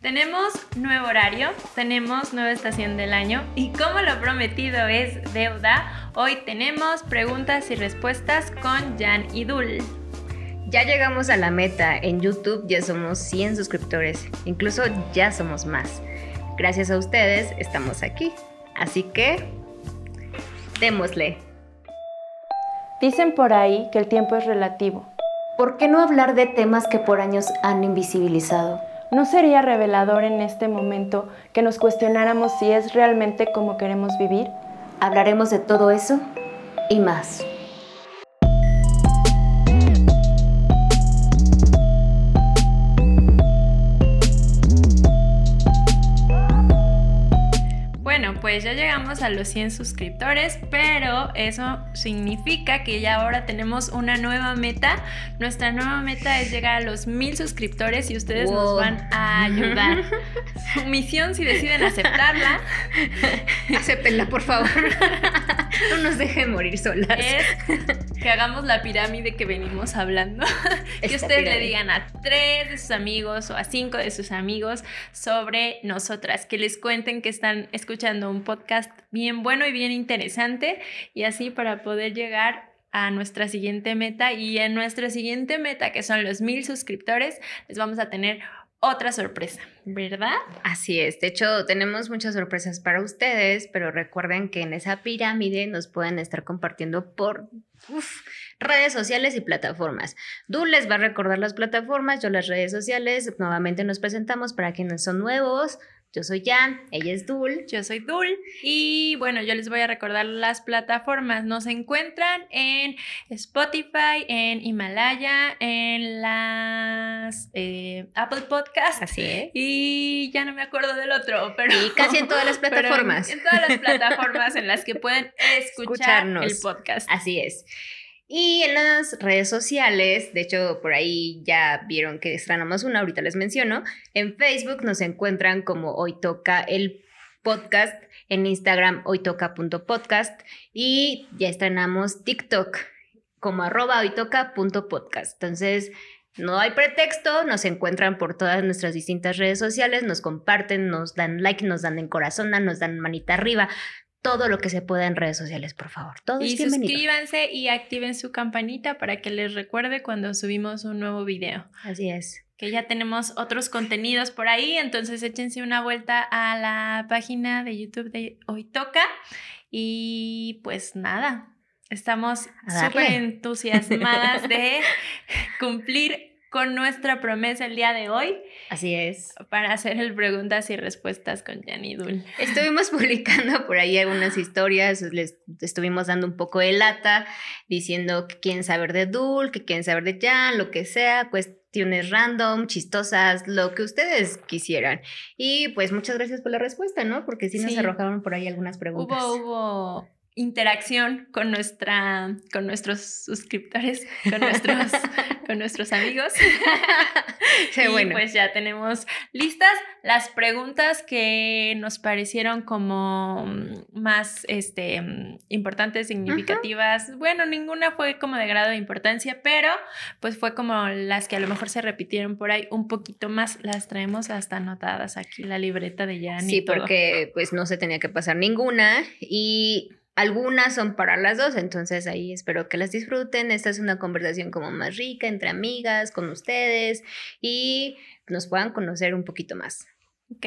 Tenemos nuevo horario, tenemos nueva estación del año y como lo prometido es deuda, hoy tenemos preguntas y respuestas con Jan y Dul. Ya llegamos a la meta, en YouTube ya somos 100 suscriptores, incluso ya somos más. Gracias a ustedes estamos aquí, así que démosle. Dicen por ahí que el tiempo es relativo. ¿Por qué no hablar de temas que por años han invisibilizado? ¿No sería revelador en este momento que nos cuestionáramos si es realmente como queremos vivir? Hablaremos de todo eso y más. Pues ya llegamos a los 100 suscriptores, pero eso significa que ya ahora tenemos una nueva meta. Nuestra nueva meta es llegar a los 1000 suscriptores y ustedes nos van a ayudar. Su misión, si deciden aceptarla, acéptenla, por favor. no nos dejen morir solas. Es que hagamos la pirámide que venimos hablando. que ustedes le digan a tres de sus amigos o a cinco de sus amigos sobre nosotras, que les cuenten que están escuchando un podcast bien bueno y bien interesante y así para poder llegar a nuestra siguiente meta y en nuestra siguiente meta que son los mil suscriptores les vamos a tener otra sorpresa, ¿verdad? Así es, de hecho tenemos muchas sorpresas para ustedes, pero recuerden que en esa pirámide nos pueden estar compartiendo por redes sociales y plataformas. Dul les va a recordar las plataformas, yo las redes sociales, nuevamente nos presentamos para quienes son nuevos, yo soy Jan, ella es Dul. Yo soy Dul. Y bueno, yo les voy a recordar las plataformas. Nos encuentran en Spotify, en Himalaya, en las eh, Apple Podcasts. Así es. Y ya no me acuerdo del otro, pero. Y casi en todas las plataformas. En, todas las plataformas en las que pueden escuchar el podcast. Así es. Y en las redes sociales, de hecho por ahí ya vieron que estrenamos una, ahorita les menciono, en Facebook nos encuentran como Hoy Toca el podcast, en Instagram hoytoca.podcast y ya estrenamos TikTok como arroba hoytoca.podcast. Entonces, no hay pretexto, nos encuentran por todas nuestras distintas redes sociales, nos comparten, nos dan like, nos dan en corazón, nos dan manita arriba, todo lo que se pueda en redes sociales, por favor. Todo y suscríbanse y activen su campanita para que les recuerde cuando subimos un nuevo video. Así es. Que ya tenemos otros contenidos por ahí, entonces échense una vuelta a la página de YouTube de Hoy Toca. Y pues nada, estamos súper entusiasmadas de cumplir con nuestra promesa el día de hoy. Así es. Para hacer el preguntas y respuestas con Dul. Estuvimos publicando por ahí algunas historias, les estuvimos dando un poco de lata, diciendo que quieren saber de Dul, que quieren saber de Jan, lo que sea, cuestiones random, chistosas, lo que ustedes quisieran. Y pues muchas gracias por la respuesta, ¿no? Porque sí nos arrojaron por ahí algunas preguntas. Hubo, hubo interacción con nuestra con nuestros suscriptores, con nuestros con nuestros amigos. y bueno. pues ya tenemos listas las preguntas que nos parecieron como más este importantes, significativas. Bueno, ninguna fue como de grado de importancia, pero pues fue como las que a lo mejor se repitieron por ahí un poquito más, las traemos hasta anotadas aquí la libreta de Jan Sí, porque pues no se tenía que pasar ninguna y algunas son para las dos, entonces ahí espero que las disfruten. Esta es una conversación como más rica entre amigas, con ustedes y nos puedan conocer un poquito más. Ok.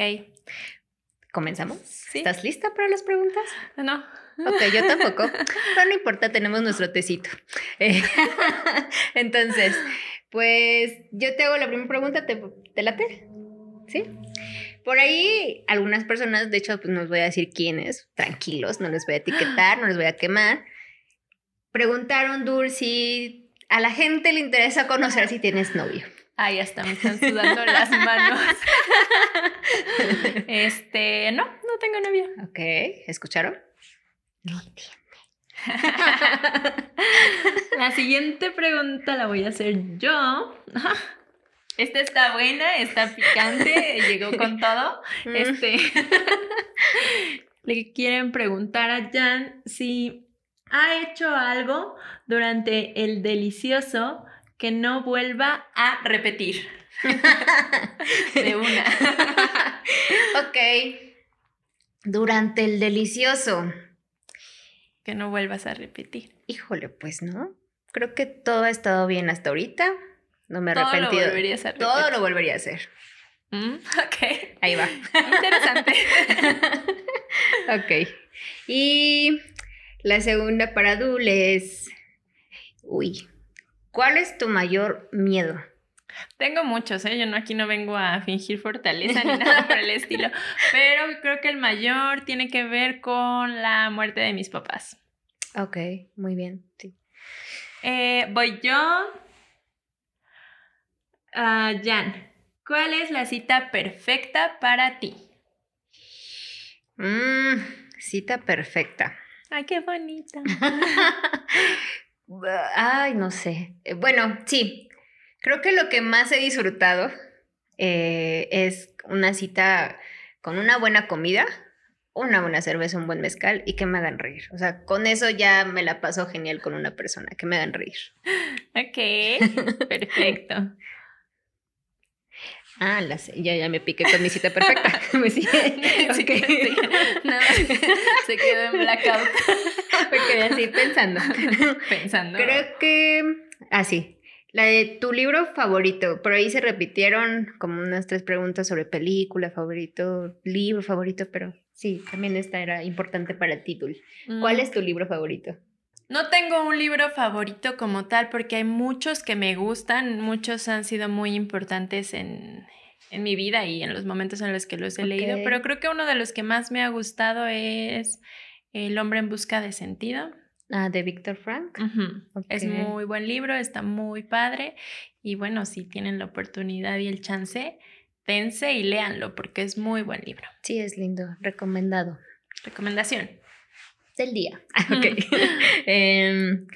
¿Comenzamos? ¿Estás lista para las preguntas? No. Ok, yo tampoco. Pero no importa, tenemos nuestro tecito. entonces, pues yo te hago la primera pregunta, ¿te, te late? ¿Sí? Por ahí algunas personas, de hecho, pues no les voy a decir quiénes, tranquilos, no les voy a etiquetar, no les voy a quemar. Preguntaron, si a la gente le interesa conocer si tienes novio. Ahí está, me están sudando las manos. este, no, no tengo novio. Ok, ¿escucharon? No entiende. la siguiente pregunta la voy a hacer yo. Esta está buena, está picante, llegó con todo. Mm. Este, le quieren preguntar a Jan si ha hecho algo durante el delicioso que no vuelva a repetir. De una. Durante el delicioso. Que no vuelvas a repetir. Híjole, pues no. Creo que todo ha estado bien hasta ahorita. No me he arrepentido. Todo lo volvería a hacer. Todo lo volvería a hacer. Mm, ok. Ahí va. Interesante. ok. Y la segunda para Dul es. Uy. ¿Cuál es tu mayor miedo? Tengo muchos, ¿eh? Yo no, aquí no vengo a fingir fortaleza ni nada por el estilo, pero creo que el mayor tiene que ver con la muerte de mis papás. Ok, muy bien, sí. Eh, voy yo. Uh, Jan, ¿cuál es la cita perfecta para ti? Mmm, cita perfecta. Ay, qué bonita. Ay, no sé. Eh, bueno, sí, Creo que lo que más he disfrutado eh, es una cita con una buena comida, una buena cerveza, un buen mezcal y que me hagan reír. O sea, con eso ya me la paso genial con una persona, que me hagan reír. Ok, perfecto. Ah, ya, ya me piqué con mi cita perfecta. me se, se quedó en blackout. Me quedé así pensando. Pensando. Creo que. Ah, sí. La de tu libro favorito, por ahí se repitieron como unas tres preguntas sobre película favorito, libro favorito, pero sí, también esta era importante para ti, ¿Cuál mm. es tu libro favorito? No tengo un libro favorito como tal porque hay muchos que me gustan, muchos han sido muy importantes en, mi vida y en los momentos en los que los he leído, pero creo que uno de los que más me ha gustado es El hombre en busca de sentido. Ah, de Víctor Frank. Es muy buen libro, está muy padre. Y bueno, si tienen la oportunidad y el chance, dense y léanlo porque es muy buen libro. Sí, es lindo, recomendado. Recomendación. Del día. ok. Em,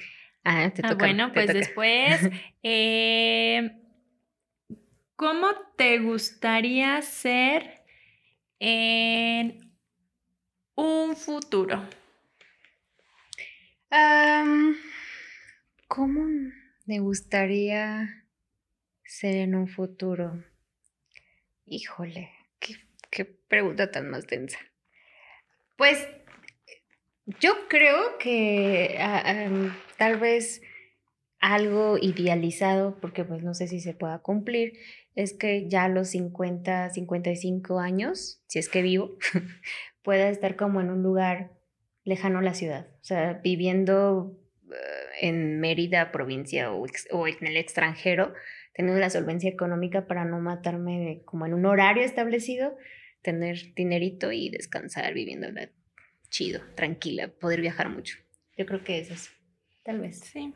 ah, te ah, toca, bueno, pues después, em, ¿cómo te gustaría ser en un futuro? ¿Cómo me gustaría ser en un futuro? Híjole, qué, pregunta tan más densa. Pues yo creo que ah, tal vez algo idealizado, porque pues no sé si se pueda cumplir, es que ya a los 50, 55 años, si es que vivo, pueda estar como en un lugar lejano a la ciudad, o sea, viviendo eh, en Mérida, provincia o, en el extranjero, teniendo la solvencia económica para no matarme como en un horario establecido, tener dinerito y descansar viviendo chido, tranquila, poder viajar mucho. Yo creo que eso es, tal vez. Sí,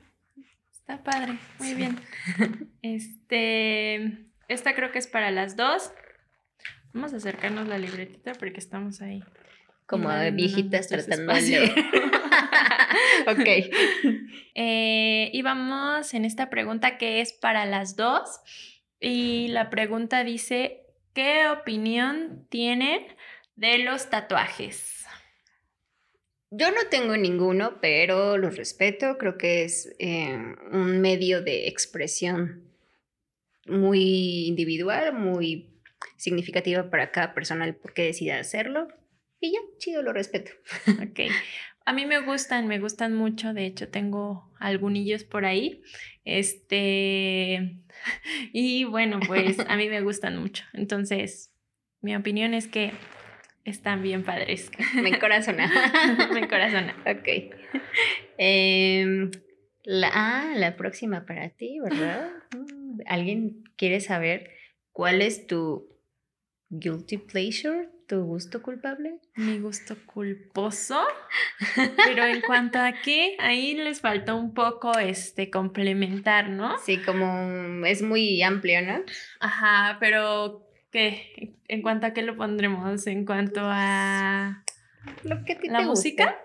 está padre, muy bien. Este, esta creo que es para las dos. Vamos a acercarnos la libretita porque estamos ahí como viejitas tratando de ok. Eh, y vamos en esta pregunta que es para las dos. Y la pregunta dice, ¿qué opinión tienen de los tatuajes? Yo no tengo ninguno, pero los respeto. Creo que es eh, un medio de expresión muy individual, muy significativa para cada persona el por qué decida hacerlo. Y ya, chido, lo respeto. Ok. A mí me gustan, me gustan mucho. De hecho, tengo algunillos por ahí. Este. Y bueno, pues a mí me gustan mucho. Entonces, mi opinión es que están bien padres. Me encorazona. me encorazona. Ok. Em, la, ah, la próxima para ti, ¿verdad? ¿Alguien quiere saber cuál es tu guilty pleasure? ¿Tu gusto culpable? Mi gusto culposo. Pero en cuanto a qué, ahí les faltó un poco este complementar, ¿no? Sí, como es muy amplio, ¿no? Ajá, pero ¿qué? ¿En cuanto a qué lo pondremos? En cuanto a lo que la música.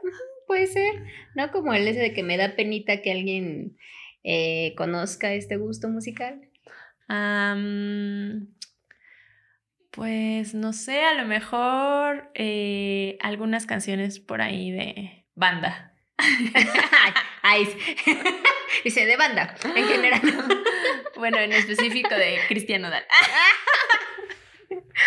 Puede ser, ¿no? Como el ese de que me da penita que alguien eh, conozca este gusto musical. Pues no sé, a lo mejor eh, algunas canciones por ahí de banda. Ay, dice de banda, en general. bueno, en específico de Cristiano Dal.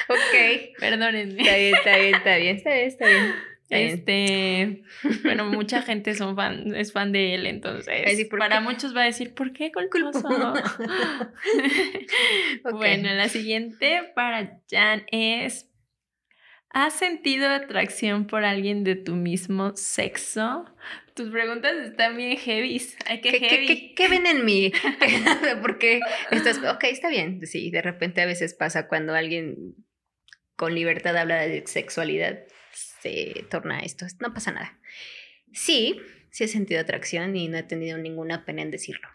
Ok. Perdónenme. Está bien, está bien, está bien, está bien, está bien. Este, bueno, mucha gente son fan, es fan de él, entonces para muchos va a decir, ¿por qué culposo? Bueno, la siguiente para Jan es, ¿has sentido atracción por alguien de tu mismo sexo? Tus preguntas están bien heavy. Ay, qué, heavy. ¿Qué, ven en mí? Porque estás, ok, está bien. Sí, de repente a veces pasa cuando alguien con libertad habla de sexualidad se torna esto. No pasa nada. Sí, sí he sentido atracción y no he tenido ninguna pena en decirlo.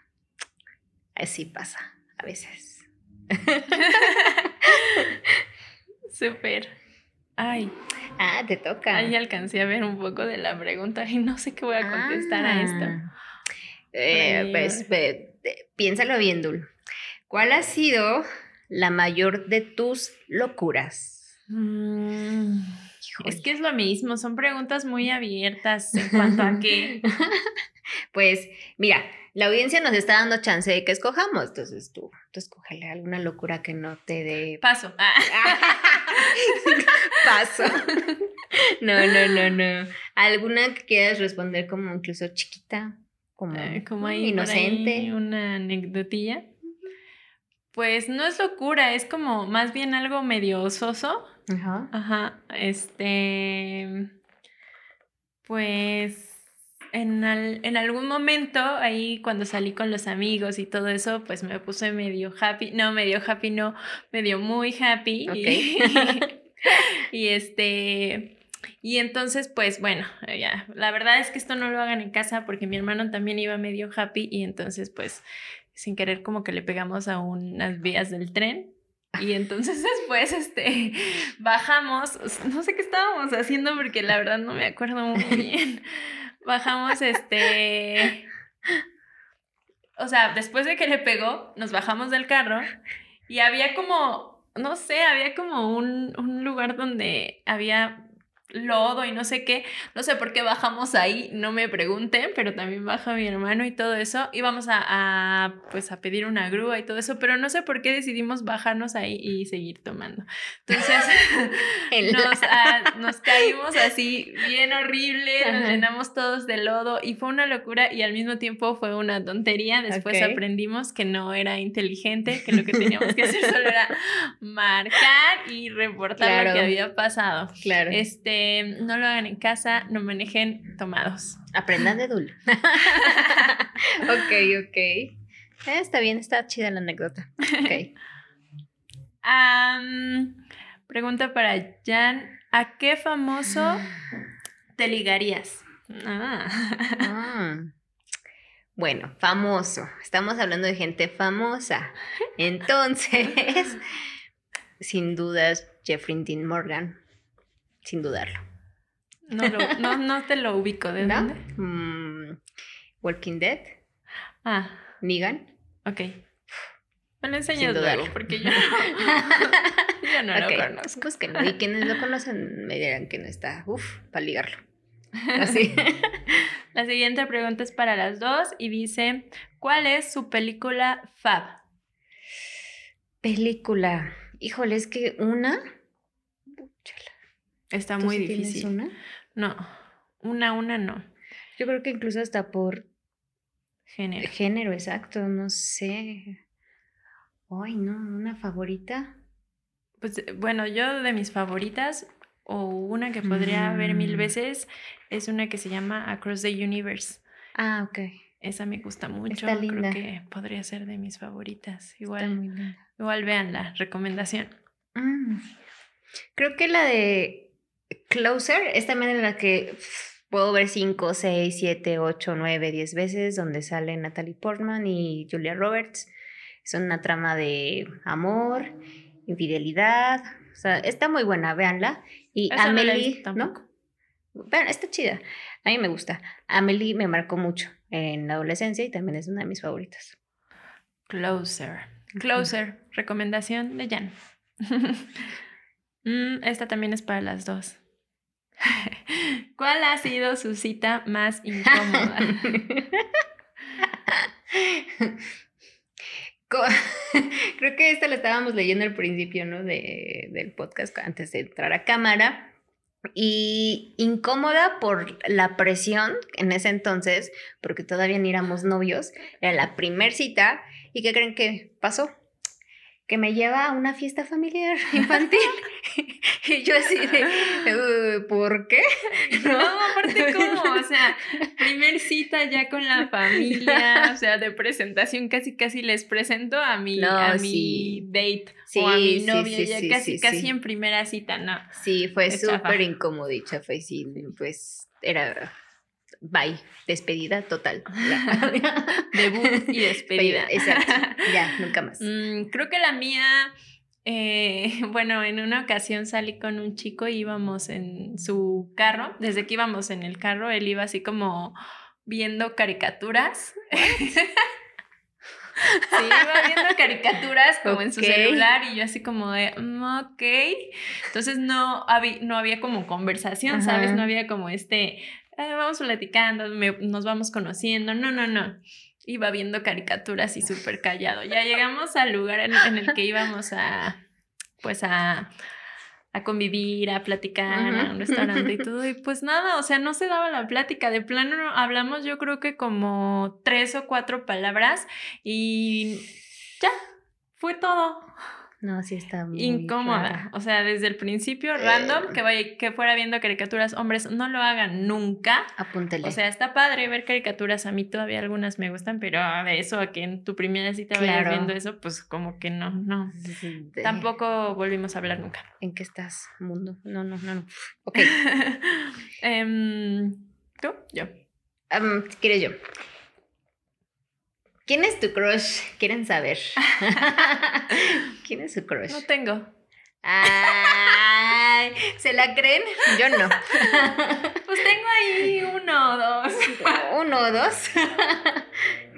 Así pasa a veces. Súper. Ay. Ah, te toca. Ahí alcancé a ver un poco de la pregunta y no sé qué voy a contestar a esto. Ah. Eh, pues piénsalo bien, Dul. ¿Cuál ha sido la mayor de tus locuras? Mm. Es que es lo mismo, son preguntas muy abiertas en cuanto a qué. pues mira, la audiencia nos está dando chance de que escojamos, entonces tú, tú escógele alguna locura que no te dé... Paso. Paso. No, no, no, no. ¿Alguna que quieras responder como incluso chiquita? Como, eh, como inocente. una anecdotilla. Pues no es locura, es como más bien algo medio soso. Ajá. Ajá. Este. Pues. En, en, algún momento, ahí cuando salí con los amigos y todo eso, pues me puse medio happy. No, medio happy, no, medio muy happy. Y, y este. Y entonces, pues bueno, ya, la verdad es que esto no lo hagan en casa porque mi hermano también iba medio happy y entonces, pues sin querer como que le pegamos a unas vías del tren. Y entonces después, este, bajamos, no sé qué estábamos haciendo porque la verdad no me acuerdo muy bien. Bajamos, este, o sea, después de que le pegó, nos bajamos del carro y había como, no sé, había como un, un lugar donde había lodo y no sé qué. No sé por qué bajamos ahí, no me pregunten, pero también baja mi hermano y todo eso. Íbamos a, a, pues a pedir una grúa y todo eso, pero no sé por qué decidimos bajarnos ahí y seguir tomando. Entonces nos, ah, nos, caímos así bien horrible, nos llenamos todos de lodo y fue una locura y al mismo tiempo fue una tontería. Después aprendimos que no era inteligente, que lo que teníamos que hacer solo era marcar y reportar lo que había pasado. Claro. Este, Em, no lo hagan en casa, no manejen tomados. Aprendan de Dul. ok, ok. Eh, está bien, está chida la anécdota. Ok. pregunta para Jan. ¿A qué famoso te ligarías? Ah. Ah. Bueno, famoso. Estamos hablando de gente famosa. Entonces, sin dudas, Jeffrey Dean Morgan sin dudarlo. No, no, no te lo ubico, ¿de dónde? Mm, Walking Dead. Ah. Negan. Ok. Me lo enseñas luego, porque yo, yo no lo conozco. Que no. Y quienes lo conocen me dirán que no está, uff, para ligarlo. Así. La siguiente pregunta es para las dos y dice, ¿cuál es su película fab? Película. Híjole, es que una... Está muy difícil. una? No, una, una no. Yo creo que incluso hasta por género. Género, exacto, no sé. Ay, no, una favorita. Pues eh, bueno, yo de mis favoritas, o una que podría ver mil mm. veces, es una que se llama Across the Universe. Ah, ok. Esa me gusta mucho. Está linda. Creo que podría ser de mis favoritas. Igual, igual vean la recomendación. Mm. Creo que la de Closer es también en la que puedo ver 5, 6, 7, 8, 9, 10 veces, donde salen Natalie Portman y Julia Roberts. Es una trama de amor, infidelidad. O sea, está muy buena, véanla. Y Amelie, ¿no? Vean, está chida. A mí me gusta. Amelie me marcó mucho en la adolescencia y también es una de mis favoritas. Closer. Closer. Recomendación de Jan. Mm, esta también es para las dos. ¿Cuál ha sido su cita más incómoda? Creo que esta la estábamos leyendo al principio, ¿no? De, del podcast antes de entrar a cámara. Y incómoda por la presión en ese entonces, porque todavía ni éramos novios, era la primer cita. ¿Y qué creen que pasó? Que me lleva a una fiesta familiar infantil. y yo así de, ¿por qué? No, aparte, ¿cómo? O sea, primer cita ya con la familia, o sea, de presentación, casi casi les presento a mi, a mi date o a mi novia, ya casi, casi en primera cita, no. Sí, fue súper incómodo, fue sí, pues era bye, despedida total. Debut y despedida. Exacto, ya, nunca más. Mm, creo que la mía, eh, bueno, en una ocasión salí con un chico y íbamos en su carro, desde que íbamos en el carro, él iba así como viendo caricaturas. Sí, iba viendo caricaturas como en su celular y yo así como de, mm, ok. Entonces no había, no había como conversación, ¿sabes? No había como este, eh, vamos platicando, nos vamos conociendo. No, no, no. Iba viendo caricaturas y súper callado. Ya llegamos al lugar en, el que íbamos a, pues a, a convivir, a platicar, a un restaurante y todo. Y pues nada, o sea, no se daba la plática. De plano hablamos yo creo que como tres o cuatro palabras y ya, fue todo. No, sí está muy incómoda. O sea, desde el principio, random, que vaya, que fuera viendo caricaturas, hombres, no lo hagan nunca. Apúntele. O sea, está padre ver caricaturas. A mí todavía algunas me gustan, pero de eso a que en tu primera cita vayas viendo eso, pues como que no, no. Tampoco volvimos a hablar nunca. ¿En qué estás, mundo? No, no, no, no. Ok. Em, ¿Tú? Yo. Um, ¿Quieres yo? ¿Quién es tu crush? Quieren saber. ¿Quién es su crush? No tengo. Ay, ¿se la creen? Yo no. Pues tengo ahí uno o dos. Uno o dos.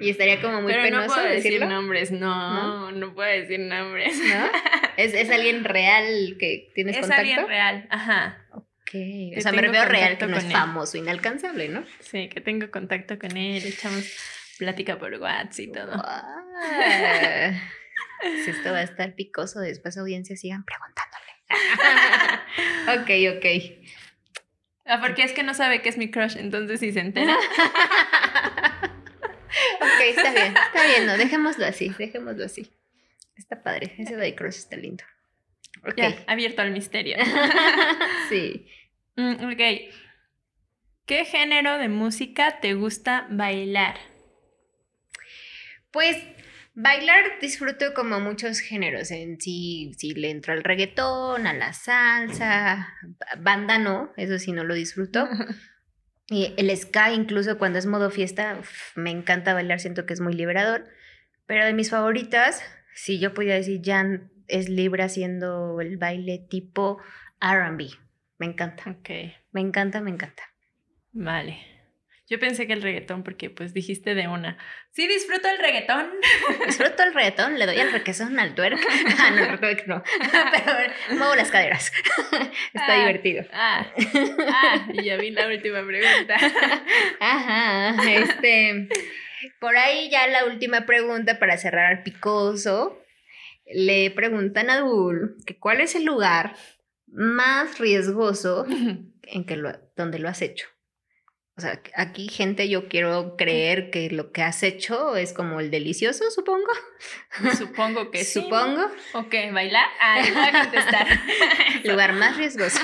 Y estaría como muy Pero no puedo decir nombres, no, no, puedo decir nombres. ¿No? ¿Es, alguien real que tienes contacto? Es alguien real, ajá. Ok. o sea, me veo real que no es famoso, inalcanzable, ¿no? Sí, que tengo contacto con él, echamos plática por WhatsApp y todo. si esto va a estar picoso, después audiencia sigan preguntándole. ok, ok. Ah, porque es que no sabe que es mi crush, entonces si se entera. ok, está bien, está bien, no, dejémoslo así, dejémoslo así. Está padre, ese de crush está lindo. Ok. abierto al misterio. sí. Mm, ok. ¿Qué género de música te gusta bailar? Pues bailar disfruto como muchos géneros. En sí, sí le entro al reggaetón, a la salsa, banda no, eso sí no lo disfruto. Y el ska, incluso cuando es modo fiesta, me encanta bailar, siento que es muy liberador. Pero de mis favoritas, si yo podía decir, Jan es libre haciendo el baile tipo RB. Me encanta. Ok. Me encanta, me encanta. Vale. Yo pensé que el reggaetón, porque pues dijiste de una. Sí, disfruto el reggaetón. Disfruto el reggaetón, le doy el requesón al twerk. Ah, no, el no. Pero muevo las caderas. Está ah, divertido. Ah, ah, y ya vi la última pregunta. Ajá, este. Por ahí ya la última pregunta para cerrar al picoso. Le preguntan a Dul que cuál es el lugar más riesgoso en que lo, donde lo has hecho. O sea, aquí gente yo quiero creer que lo que has hecho es como el delicioso, supongo. Supongo que sí. Supongo. Ok, bailar. Ah, voy a contestar. Lugar más riesgoso.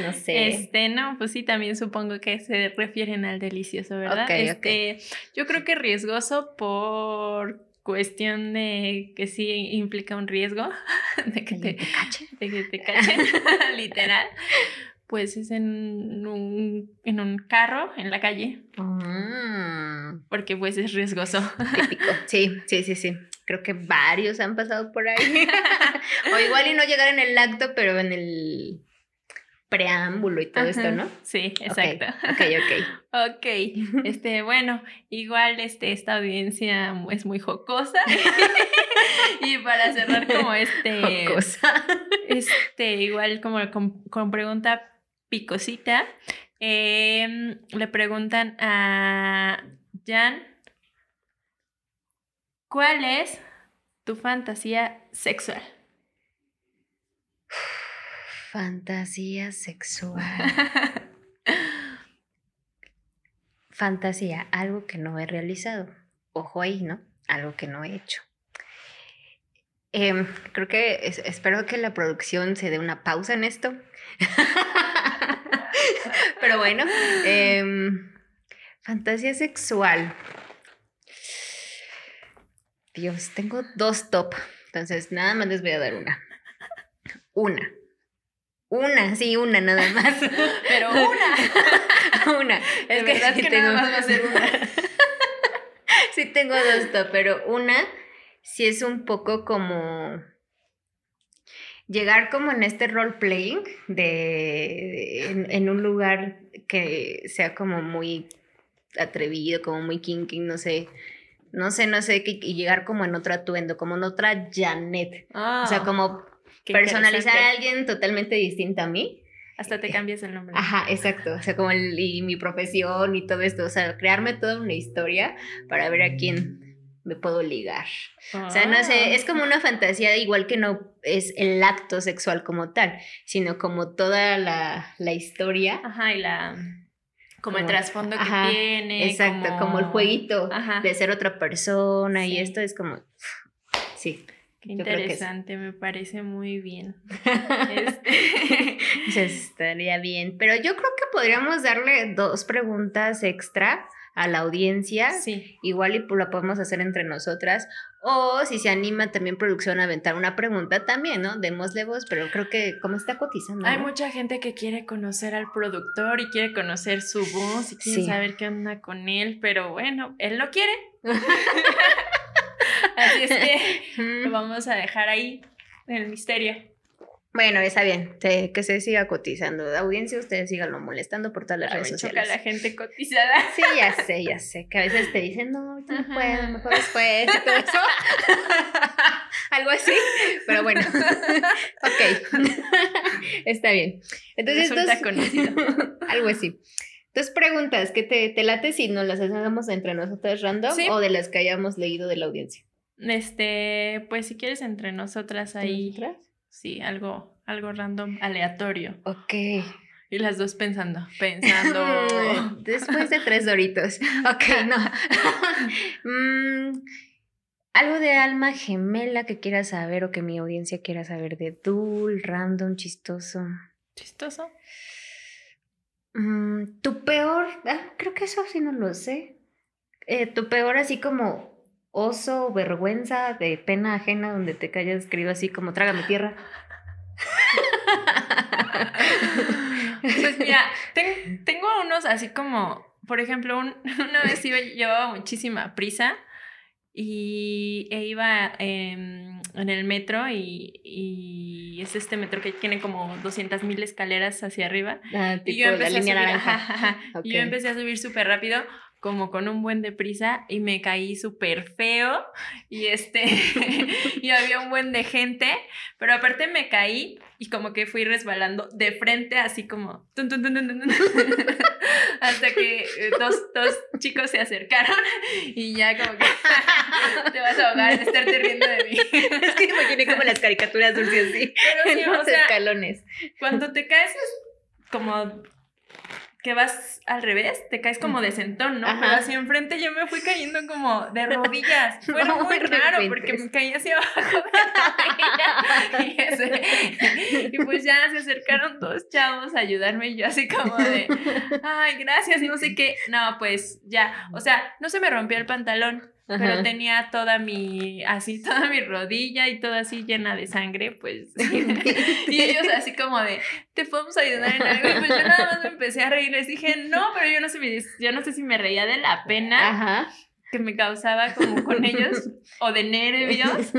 no sé. Este, no, pues sí, también supongo que se refieren al delicioso, ¿verdad? este, yo creo que riesgoso por cuestión de que sí implica un riesgo de que te, cachen, de que te cachen, literal pues es en un, en un carro en la calle. Ah. Porque pues es riesgoso. Típico. Sí, sí, sí, sí. Creo que varios han pasado por ahí. o igual y no llegar en el acto, pero en el preámbulo y todo esto, ¿no? Sí, exacto. Ok, ok. ok, este, bueno, igual este, esta audiencia es muy jocosa. y para cerrar como este... Jocosa. Este, igual como con, con pregunta picosita, em, le preguntan a Jan ¿Cuál es tu fantasía sexual? Fantasía sexual. fantasía, algo que no he realizado. Ojo ahí, ¿no? Algo que no he hecho. Em, creo que espero que la producción se dé una pausa en esto. Pero bueno, em, fantasía sexual. Dios, tengo dos top. Entonces, nada más les voy a dar una. Una. Una, sí, una nada más. Pero una. una. Es que, sí tengo... nada más va a ser una. sí tengo dos top, pero una sí es un poco como llegar como en este role playing de, en, un lugar que sea como muy atrevido, como muy kinky, no sé, no sé, no sé, y llegar como en otro atuendo, como en otra Janet. o sea, ah, como personalizar a alguien totalmente distinto a mí. Hasta te cambias el nombre. Ajá, exacto. O sea, como el, y mi profesión y todo esto. O sea, crearme toda una historia para ver a quién me puedo ligar. O sea, no sé, ah. es como una fantasía, igual que no es el acto sexual como tal, sino como toda la, la historia. Ajá, y la como, el trasfondo que tiene. Exacto, como, el jueguito de ser otra persona y esto es como, sí. Qué interesante, me parece muy bien. este... estaría bien, pero yo creo que podríamos darle dos preguntas extra a la audiencia. Sí. Igual y la podemos hacer entre nosotras. O si se anima también producción a aventar una pregunta también, ¿no? Démosle voz, pero creo que como está cotizando. Hay mucha gente que quiere conocer al productor y quiere conocer su voz y quiere saber qué onda con él, pero bueno, él lo quiere. Así es que lo vamos a dejar ahí en el misterio. Bueno, está bien, que se siga cotizando. De audiencia, ustedes síganlo molestando por todas las redes sociales. la gente cotizada. Sí, ya sé, ya sé. Que a veces te dicen, no, no puedo, mejor después y todo eso. Algo así. Pero bueno, ok. está bien. Entonces, Resulta conocido. algo así. Dos preguntas, ¿qué te, te late si nos las hacemos entre nosotras random o de las que hayamos leído de la audiencia? Este, pues si quieres entre nosotras ahí. Sí, algo, algo random, aleatorio. Ok. Y las dos pensando, pensando. Después de tres doritos. Ok, no. Mm, algo de alma gemela que quieras saber o que mi audiencia quiera saber de Dul, random, chistoso. ¿Chistoso? Mm, tu peor, ah, creo que eso sí no lo sé. Eh, tu peor así como oso, vergüenza, de pena ajena, donde te callas, escribo así como trágame tierra. Pues mira, tengo unos así como, por ejemplo, una vez iba, llevaba muchísima prisa y e iba en el metro y, es este metro que tiene como 200 mil escaleras hacia arriba. Ah, y yo empecé a subir, y yo empecé a subir súper rápido como con un buen de prisa y me caí súper feo y este y había un buen de gente, pero aparte me caí y como que fui resbalando de frente así como hasta que eh, dos, dos, chicos se acercaron y ya como que te vas a ahogar de estarte riendo de mí. es que imaginé como las caricaturas dulces así. Pero sí, o sea, escalones. Cuando te caes es como que vas al revés, te caes como de sentón, ¿no? Pero hacia enfrente yo me fui cayendo como de rodillas. Fue muy raro porque me caí hacia abajo Y, pues ya se acercaron dos chavos a ayudarme y yo así como de, ay, gracias, no sé qué. No, pues ya, o sea, no se me rompió el pantalón, pero tenía toda mi, así, toda mi rodilla y toda así llena de sangre, pues. y ellos así como de, ¿te podemos ayudar en algo? Y pues yo nada más me empecé a reír, les dije, no, pero yo no sé, yo no sé si me reía de la pena. Ajá que me causaba como con ellos, o de nervios, o,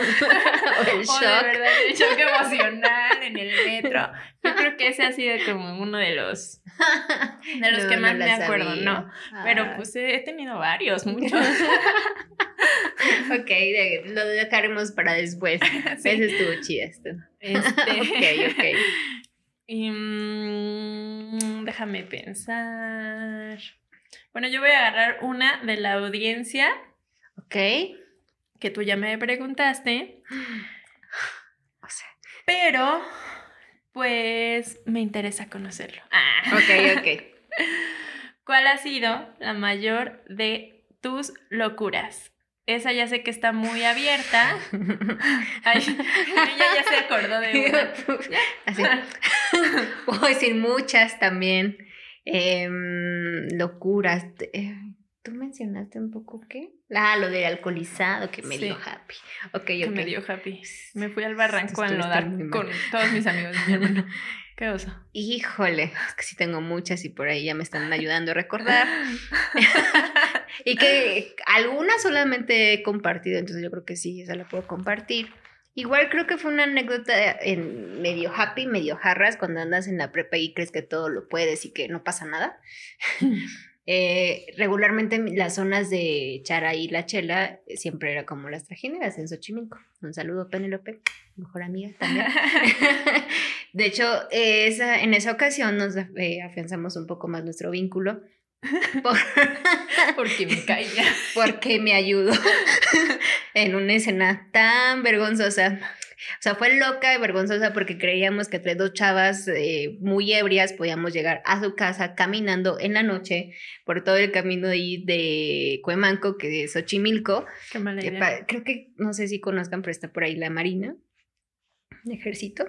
el shock. de verdad el shock emocional en el metro. Yo creo que ese ha sido como uno de los, de los que más me acuerdo, ¿no? Pero ah. pues he, tenido varios, muchos. ok, lo dejaremos para después. Sí. Ese estuvo chido esto. Este, ok, ok. Y, mm, déjame pensar. Bueno, yo voy a agarrar una de la audiencia. Ok. que tú ya me preguntaste. O sea. Pero, pues, me interesa conocerlo. Ah. Ok, ok. ¿Cuál ha sido la mayor de tus locuras? Esa ya sé que está muy abierta. Ay, ella ya se acordó de una. Así. Puedo decir muchas también. Em, locuras. Eh, ¿Tú mencionaste un poco qué? Ah, lo del alcoholizado que me dio happy. Ok, que me dio happy. Me fui al barranco a enlodar con todos mis amigos mi hermano. ¿Qué oso? Híjole, es que sí tengo muchas y por ahí ya me están ayudando a recordar. y que algunas solamente he compartido, entonces yo creo que sí, esa la puedo compartir. Igual creo que fue una anécdota en medio happy, medio jarras, cuando andas en la prepa y crees que todo lo puedes y que no pasa nada. Eh, regularmente las zonas de Chara y La Chela eh, siempre era como las trajineras en Xochimilco. Un saludo, Penélope, mejor amiga también. de hecho, esa, en esa ocasión nos eh, afianzamos un poco más nuestro vínculo. porque me caía. Porque me ayudó en una escena tan vergonzosa o sea, fue loca y vergonzosa porque creíamos que entre dos chavas eh, muy ebrias podíamos llegar a su casa caminando en la noche por todo el camino de, de Cuemanco, que es Xochimilco. Qué mala idea. creo que, no sé si conozcan, pero está por ahí la Marina, el ejército.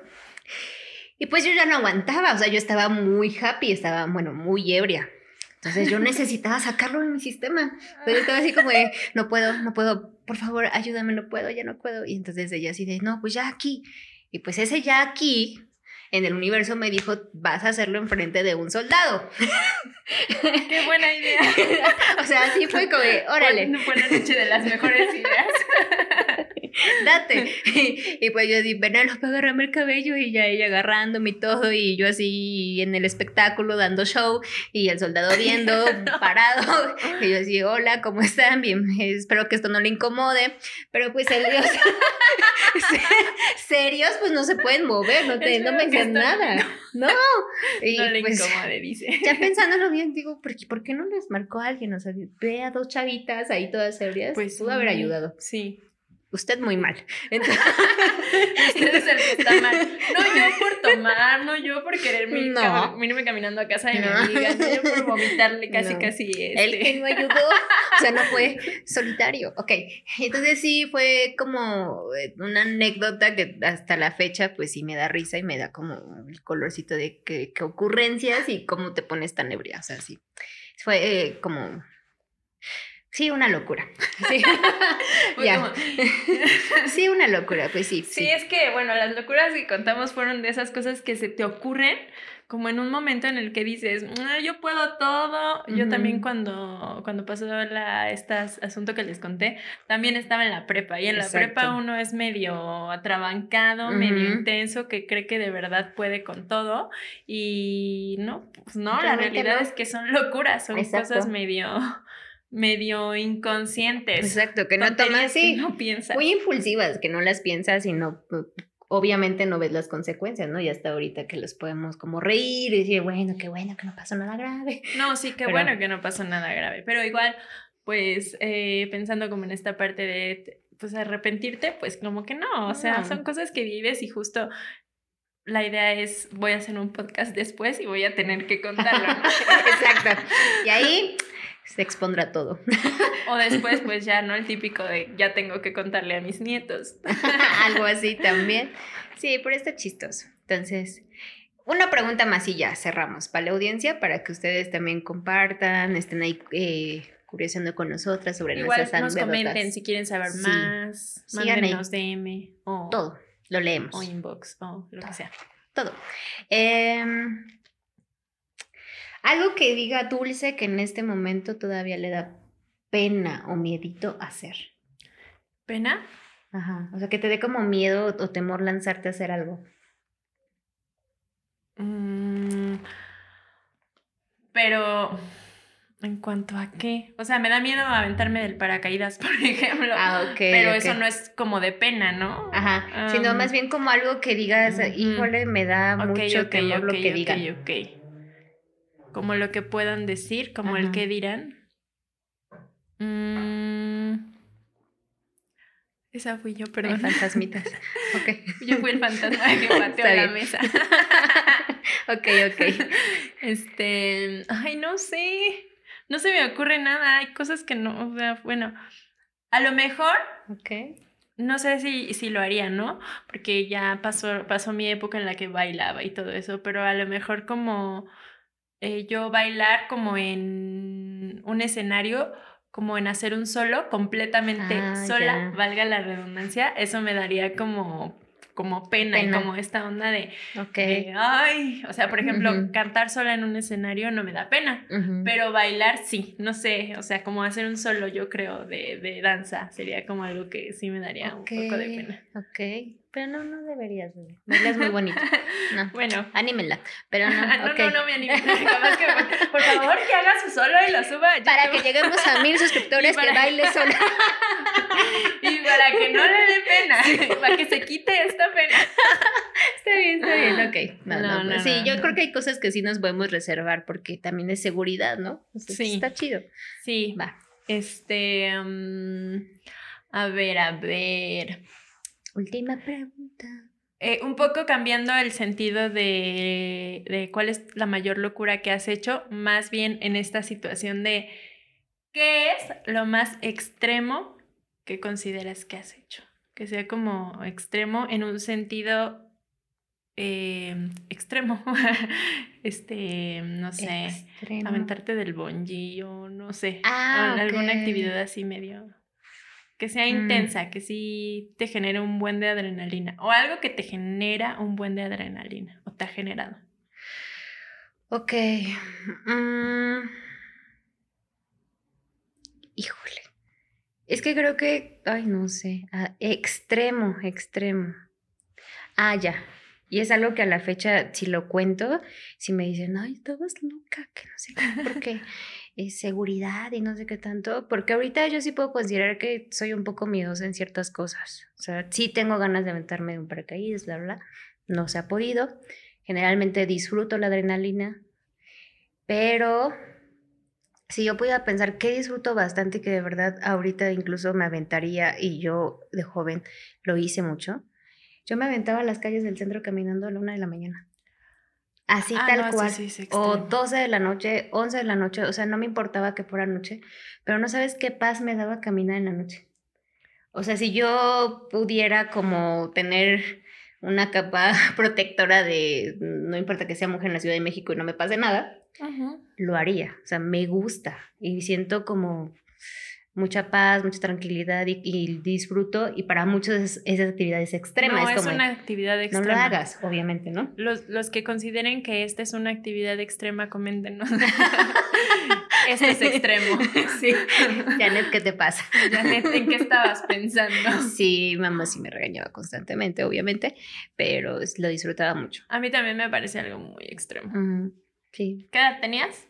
Y pues yo ya no aguantaba, o sea, yo estaba muy happy, estaba, bueno, muy ebria. Entonces yo necesitaba sacarlo de mi sistema. Pero yo estaba así como de, no puedo, no puedo, por favor, ayúdame, no puedo, ya no puedo. Y entonces ella así de, no, pues ya aquí. Y pues ese ya aquí en el universo me dijo, vas a hacerlo enfrente de un soldado. Qué buena idea. o sea, así fue como, órale. No fue la noche de las mejores ideas. Date. Y, pues yo di, Penélope, agárrame el cabello y ya ella agarrándome y todo y yo así en el espectáculo dando show y el soldado viendo, parado. Y yo así, hola, ¿cómo están? Bien, espero que esto no le incomode. Pero pues serios, serios pues no se pueden mover, no, te, no me nada. No. Y no le pues, incomode, dice. Ya pensándolo bien, digo, ¿por qué, ¿por qué no les marcó a alguien? O sea, ve a dos chavitas ahí todas ebrias. Pues pudo haber ayudado. Sí usted muy mal. usted es el que está mal. No yo por tomar, no yo por querer no. irme caminando a casa de mi amiga, no yo por vomitarle casi, casi. Este. El que no ayudó, o sea, no fue solitario. Ok, entonces sí fue como eh, una anécdota que hasta la fecha, pues sí me da risa y me da como el colorcito de qué ocurrencias y cómo te pones tan ebria. O sea, sí, fue eh, como Sí, una locura. Sí, sí una locura, pues sí, sí. es que, bueno, las locuras que contamos fueron de esas cosas que se te ocurren como en un momento en el que dices, ah, yo puedo todo. Yo también cuando, cuando pasó la, este asunto que les conté, también estaba en la prepa. Y en la prepa uno es medio atrabancado, medio intenso, que cree que de verdad puede con todo. Y no, pues no, la realidad es que son locuras, son cosas medio medio inconscientes. Exacto, que no tomas, sí, no piensas. Muy impulsivas, que no las piensas y no, obviamente no ves las consecuencias, ¿no? Y hasta ahorita que los podemos como reír y decir, bueno, qué bueno que no pasó nada grave. No, sí, qué bueno que no pasó nada grave, pero igual, pues eh, pensando como en esta parte de, pues arrepentirte, pues como que no, o sea, son cosas que vives y justo la idea es, voy a hacer un podcast después y voy a tener que contarlo. Exacto. Y ahí se expondrá todo. O después, pues ya, ¿no? El típico de ya tengo que contarle a mis nietos. Algo así también. Sí, pero está chistoso. Entonces, una pregunta más y ya cerramos para la audiencia, para que ustedes también compartan, estén ahí eh, curioseando con nosotras sobre Igual nuestras nos comenten si quieren saber más, mándenos DM o... Todo, lo leemos. O inbox, o lo que sea. Todo. Eh, algo que diga Dulce que en este momento todavía le da pena o miedito hacer. ¿Pena? Ajá. O sea, que te dé como miedo o temor lanzarte a hacer algo. Mm, pero, ¿en cuanto a qué? O sea, me da miedo aventarme del paracaídas, por ejemplo. Ah, ok. Pero eso no es como de pena, ¿no? Ajá. Sino más bien como algo que digas, híjole, me da mucho temor lo que digan. Ok, ok como lo que puedan decir, como el que dirán. Mm, Esa fui yo, perdón. fantasmitas. Ok. Yo fui el fantasma que pateó la mesa. ok, ok. Este, ay, no sé. No se me ocurre nada. Hay cosas que no, o sea, bueno, a lo mejor. Ok. No sé si, si lo haría, ¿no? Porque ya pasó, pasó mi época en la que bailaba y todo eso, pero a lo mejor como eh, yo bailar como en un escenario como en hacer un solo completamente ah, sola, valga la redundancia, eso me daría como como pena, y como esta onda de, ay, o sea, por ejemplo, cantar sola en un escenario no me da pena, pero bailar sí, no sé, o sea, como hacer un solo, yo creo, de, de danza, sería como algo que sí me daría un poco de pena. Ok, pero no, no deberías, es muy bonito. No. Bueno. Anímenla. Pero no. no, no, no me animen. por favor, que haga su solo y lo suba. Para que lleguemos a mil suscriptores que baile sola. y para que no le dé pena. Para que se quite esta pena. está bien, está bien. Ok. No, no, sí, yo creo que hay cosas que sí nos podemos reservar porque también es seguridad, ¿no? sí. Está chido. Sí. Va. Este. Mm, a ver, a ver. Última pregunta. Eh, un poco cambiando el sentido de, de, cuál es la mayor locura que has hecho, más bien en esta situación de qué es lo más extremo que consideras que has hecho. Que sea como extremo en un sentido eh, extremo. este, no sé, extremo. aventarte del bungee o no sé, ah, alguna actividad así medio que sea mm. intensa, que sí te genere un buen de adrenalina o algo que te genera un buen de adrenalina o te ha generado. Ok. Mm. Híjole. Es que creo que, ay, no sé, ah, extremo, extremo. Ah, ya. Y es algo que a la fecha, si lo cuento, si me dicen, ay, estabas loca, que no sé por qué. Eh, seguridad y no sé qué tanto, porque ahorita yo sí puedo considerar que soy un poco miedosa en ciertas cosas. O sea, sí tengo ganas de aventarme de un paracaídas, bla, bla, no se ha podido. Generalmente disfruto la adrenalina, pero si yo pudiera pensar que disfruto bastante y que de verdad ahorita incluso me aventaría y yo de joven lo hice mucho, yo me aventaba a las calles del centro caminando a la una de la mañana. Así ah, tal cual. o 12 de la noche, 11 de la noche, o sea, no me importaba que fuera noche, pero no sabes qué paz me daba caminar en la noche. O sea, si yo pudiera como tener una capa protectora de, no importa que sea mujer en la Ciudad de México y no me pase nada, lo haría. O sea, me gusta y siento como mucha paz, mucha tranquilidad y, disfruto. Y para muchos es, esa actividad es extrema. No, es, una actividad extrema. No lo hagas, obviamente, ¿no? Los, los que consideren que esta es una actividad extrema, coméntenos. este es extremo. Sí. Janet, ¿qué te pasa? Janet, ¿en qué estabas pensando? Sí, mamá sí me regañaba constantemente, obviamente, pero lo disfrutaba mucho. A mí también me parece algo muy extremo. Sí. ¿Qué edad tenías?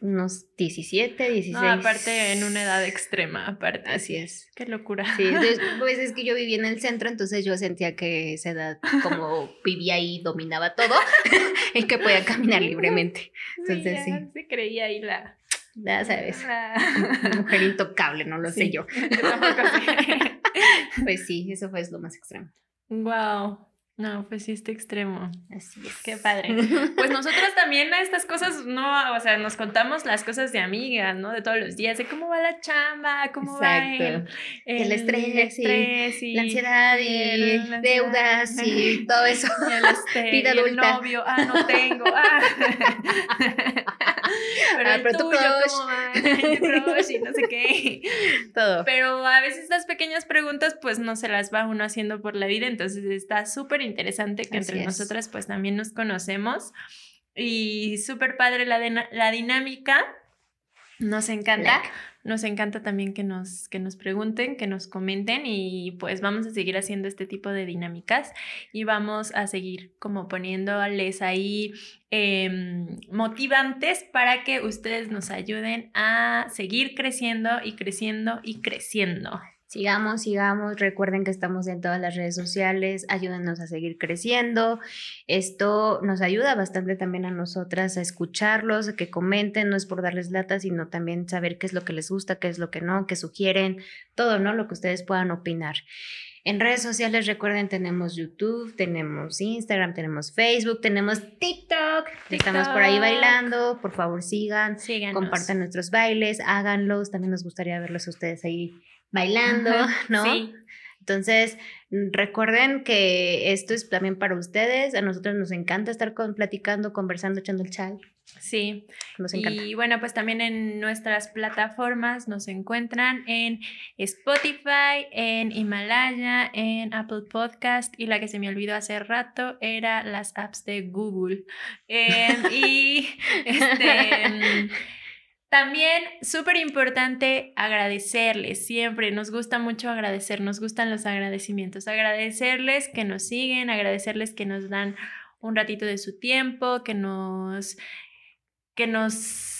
Unos 17, 16. aparte en una edad extrema, aparte. Así es. Qué locura. Sí, pues es que yo vivía en el centro, entonces yo sentía que esa edad, como vivía ahí, dominaba todo, y que podía caminar libremente. Entonces sí. Se creía ahí la... Ya sabes, mujer intocable, no lo sé yo. pues sí, eso fue lo más extremo. Wow. No, pues sí, este extremo. Así es. Qué padre. Pues nosotros también a estas cosas, no, o sea, nos contamos las cosas de amigas, ¿no? De todos los días, de cómo va la chamba, cómo va el, el, estrés, y, la ansiedad y deudas y todo eso. Y el, este, y el novio, ah, no tengo, ah. Pero, ah, el tuyo, ¿cómo va? crush y no sé qué. Todo. Pero a veces estas pequeñas preguntas, pues no se las va uno haciendo por la vida, entonces está súper interesante que entre nosotras pues también nos conocemos y súper padre la, la dinámica. Nos encanta. Nos encanta también que nos, que nos pregunten, que nos comenten y pues vamos a seguir haciendo este tipo de dinámicas y vamos a seguir como poniéndoles ahí em, motivantes para que ustedes nos ayuden a seguir creciendo y creciendo y creciendo. Sigamos, sigamos. Recuerden que estamos en todas las redes sociales. Ayúdenos a seguir creciendo. Esto nos ayuda bastante también a nosotras a escucharlos, a que comenten. No es por darles lata, sino también saber qué es lo que les gusta, qué es lo que no, qué sugieren, todo, ¿no? Lo que ustedes puedan opinar. En redes sociales, recuerden, tenemos YouTube, tenemos Instagram, tenemos Facebook, tenemos TikTok. Estamos por ahí bailando. Por favor, sigan. Compartan nuestros bailes, háganlos. También nos gustaría verlos a ustedes ahí bailando, ¿no? Sí. Entonces, recuerden que esto es también para ustedes. A nosotros nos encanta estar con, platicando, conversando, echando el chal. Sí. Nos encanta. Y bueno, pues también en nuestras plataformas nos encuentran en Spotify, en Himalaya, en Apple Podcast y la que se me olvidó hace rato era las apps de Google. Em, y este... También súper importante agradecerles, siempre. Nos gusta mucho agradecer, nos gustan los agradecimientos, agradecerles que nos siguen, agradecerles que nos dan un ratito de su tiempo, que nos, que nos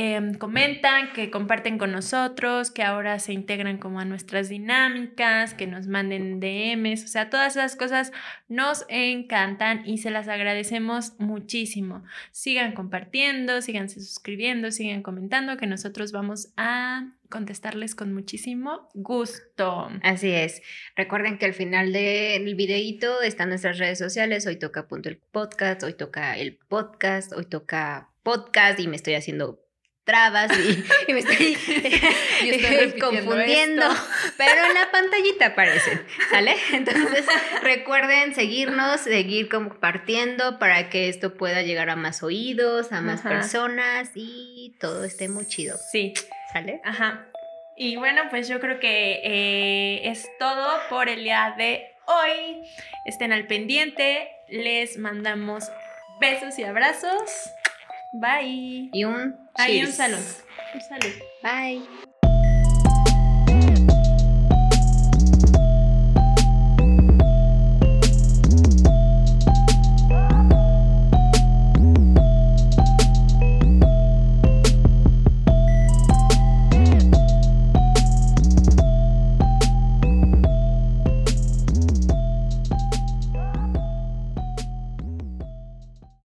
Em, comentan, que comparten con nosotros, que ahora se integran como a nuestras dinámicas, que nos manden DMs, o sea, todas esas cosas nos encantan y se las agradecemos muchísimo. Sigan compartiendo, síganse suscribiendo, sigan comentando, que nosotros vamos a contestarles con muchísimo gusto. Así es. Recuerden que al final del videito están nuestras redes sociales. Hoy toca punto el podcast, hoy toca el podcast, hoy toca podcast y me estoy haciendo trabas y, me estoy, confundiendo, pero en la pantallita aparecen, ¿sale? Entonces recuerden seguirnos, seguir compartiendo para que esto pueda llegar a más oídos, a más personas y todo esté muy chido. Sí. ¿Sale? Ajá. Y bueno, pues yo creo que eh, es todo por el día de hoy. Estén al pendiente. Les mandamos besos y abrazos. Bye. Y un Ahí un salud. Un salud. Bye.